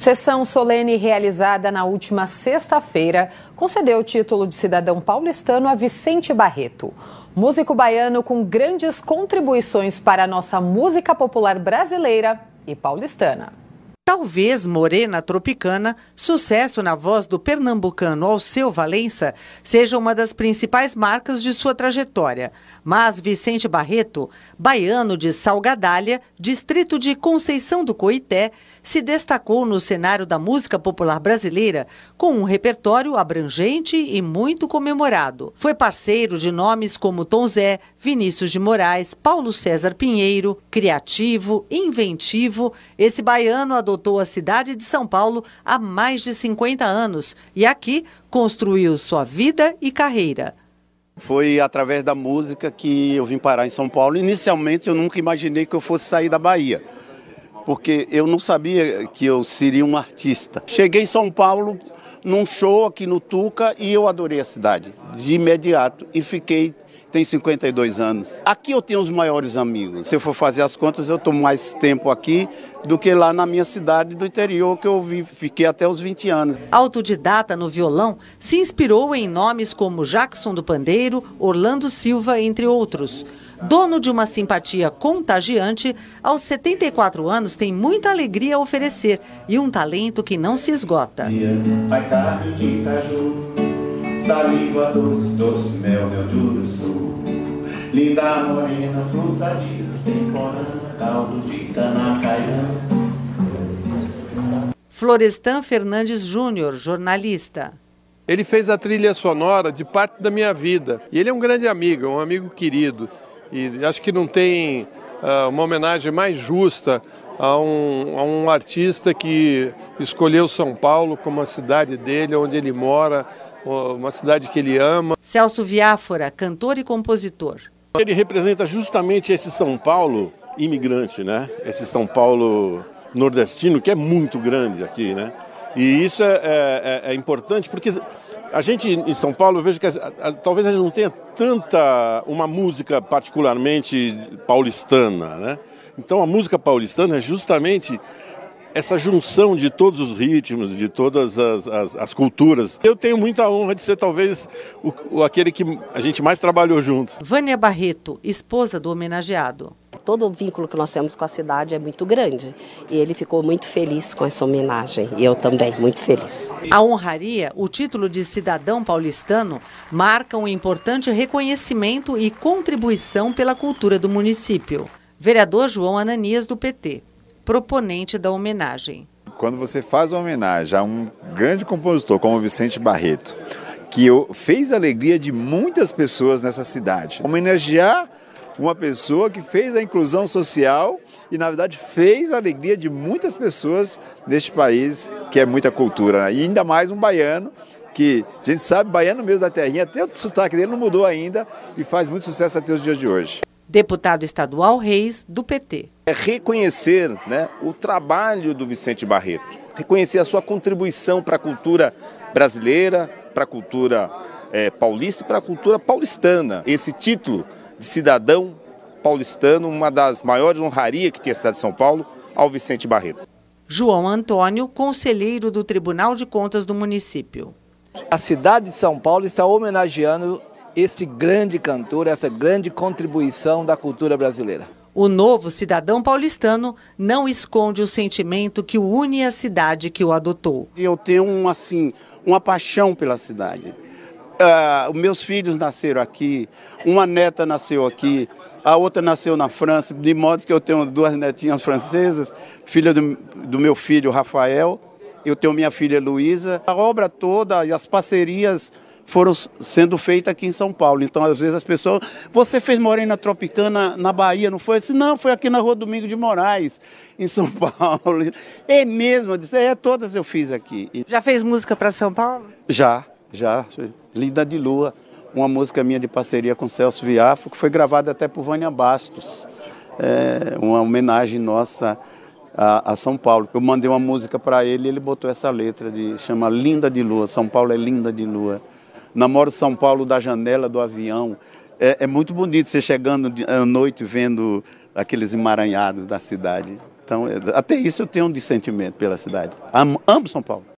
Sessão solene realizada na última sexta-feira concedeu o título de cidadão paulistano a Vicente Barreto. Músico baiano com grandes contribuições para a nossa música popular brasileira e paulistana. Talvez Morena Tropicana, sucesso na voz do pernambucano Alceu Valença, seja uma das principais marcas de sua trajetória. Mas Vicente Barreto, baiano de Salgadalha, distrito de Conceição do Coité, se destacou no cenário da música popular brasileira com um repertório abrangente e muito comemorado. Foi parceiro de nomes como Tom Zé, Vinícius de Moraes, Paulo César Pinheiro, criativo, inventivo. Esse baiano adotou a cidade de São Paulo há mais de 50 anos e aqui construiu sua vida e carreira. Foi através da música que eu vim parar em São Paulo. Inicialmente eu nunca imaginei que eu fosse sair da Bahia, porque eu não sabia que eu seria um artista. Cheguei em São Paulo num show aqui no Tuca e eu adorei a cidade de imediato e fiquei tem 52 anos. Aqui eu tenho os maiores amigos. Se eu for fazer as contas, eu estou mais tempo aqui do que lá na minha cidade do interior, que eu vi, fiquei até os 20 anos. Autodidata no violão, se inspirou em nomes como Jackson do Pandeiro, Orlando Silva, entre outros. Dono de uma simpatia contagiante, aos 74 anos tem muita alegria a oferecer e um talento que não se esgota. Vai de caju saliva doce, doce mel, meu juruçu. Linda morena, fruta de temporada, caldo de cana Florestan Fernandes Júnior, jornalista. Ele fez a trilha sonora de parte da minha vida. E ele é um grande amigo, um amigo querido. E acho que não tem uh, uma homenagem mais justa a um, a um artista que escolheu São Paulo como a cidade dele, onde ele mora, uma cidade que ele ama. Celso Viáfora, cantor e compositor. Ele representa justamente esse São Paulo imigrante, né? Esse São Paulo nordestino que é muito grande aqui, né? E isso é, é, é, é importante porque a gente em São Paulo eu vejo que a, a, talvez a gente não tenha tanta uma música particularmente paulistana, né? Então a música paulistana é justamente essa junção de todos os ritmos, de todas as, as, as, culturas. Eu tenho muita honra de ser talvez o, o, aquele que a gente mais trabalhou juntos. Vânia Barreto, esposa do homenageado. Todo o vínculo que nós temos com a cidade é muito grande e ele ficou muito feliz com essa homenagem e eu também, muito feliz. A honraria, o título de cidadão paulistano, marca um importante reconhecimento e contribuição pela cultura do município. Vereador João Ananias, do PT proponente da homenagem. Quando você faz uma homenagem a um grande compositor como Vicente Barreto, que fez a alegria de muitas pessoas nessa cidade, homenagear uma pessoa que fez a inclusão social e, na verdade, fez a alegria de muitas pessoas neste país, que é muita cultura. E ainda mais um baiano, que a gente sabe, baiano mesmo da terrinha, até o sotaque dele não mudou ainda e faz muito sucesso até os dias de hoje. Deputado estadual Reis, do PT. É reconhecer né, o trabalho do Vicente Barreto, reconhecer a sua contribuição para a cultura brasileira, para a cultura é, paulista e para a cultura paulistana. Esse título de cidadão paulistano, uma das maiores honrarias que tem a cidade de São Paulo, ao Vicente Barreto. João Antônio, conselheiro do Tribunal de Contas do município. A cidade de São Paulo está homenageando este grande cantor, essa grande contribuição da cultura brasileira. O novo cidadão paulistano não esconde o sentimento que une a cidade que o adotou. Eu tenho um, assim, uma paixão pela cidade. Uh, meus filhos nasceram aqui, uma neta nasceu aqui, a outra nasceu na França, de modo que eu tenho duas netinhas francesas, filha do, do meu filho Rafael, eu tenho minha filha Luísa. A obra toda e as parcerias foram sendo feitas aqui em São Paulo. Então, às vezes as pessoas, você fez Morena Tropicana na Bahia, não foi? Eu disse, não, foi aqui na Rua Domingo de Moraes, em São Paulo. É mesmo, eu disse, é, todas eu fiz aqui. Já fez música para São Paulo? Já, já. Linda de Lua, uma música minha de parceria com Celso Viafo, que foi gravada até por Vânia Bastos. É, uma homenagem nossa a, a, São Paulo. Eu mandei uma música para ele e ele botou essa letra de chama Linda de Lua. São Paulo é linda de lua namoro São Paulo da janela do avião. É, é muito bonito você chegando à noite vendo aqueles emaranhados da cidade. Então, até isso eu tenho um dissentimento pela cidade. Amo, amo São Paulo.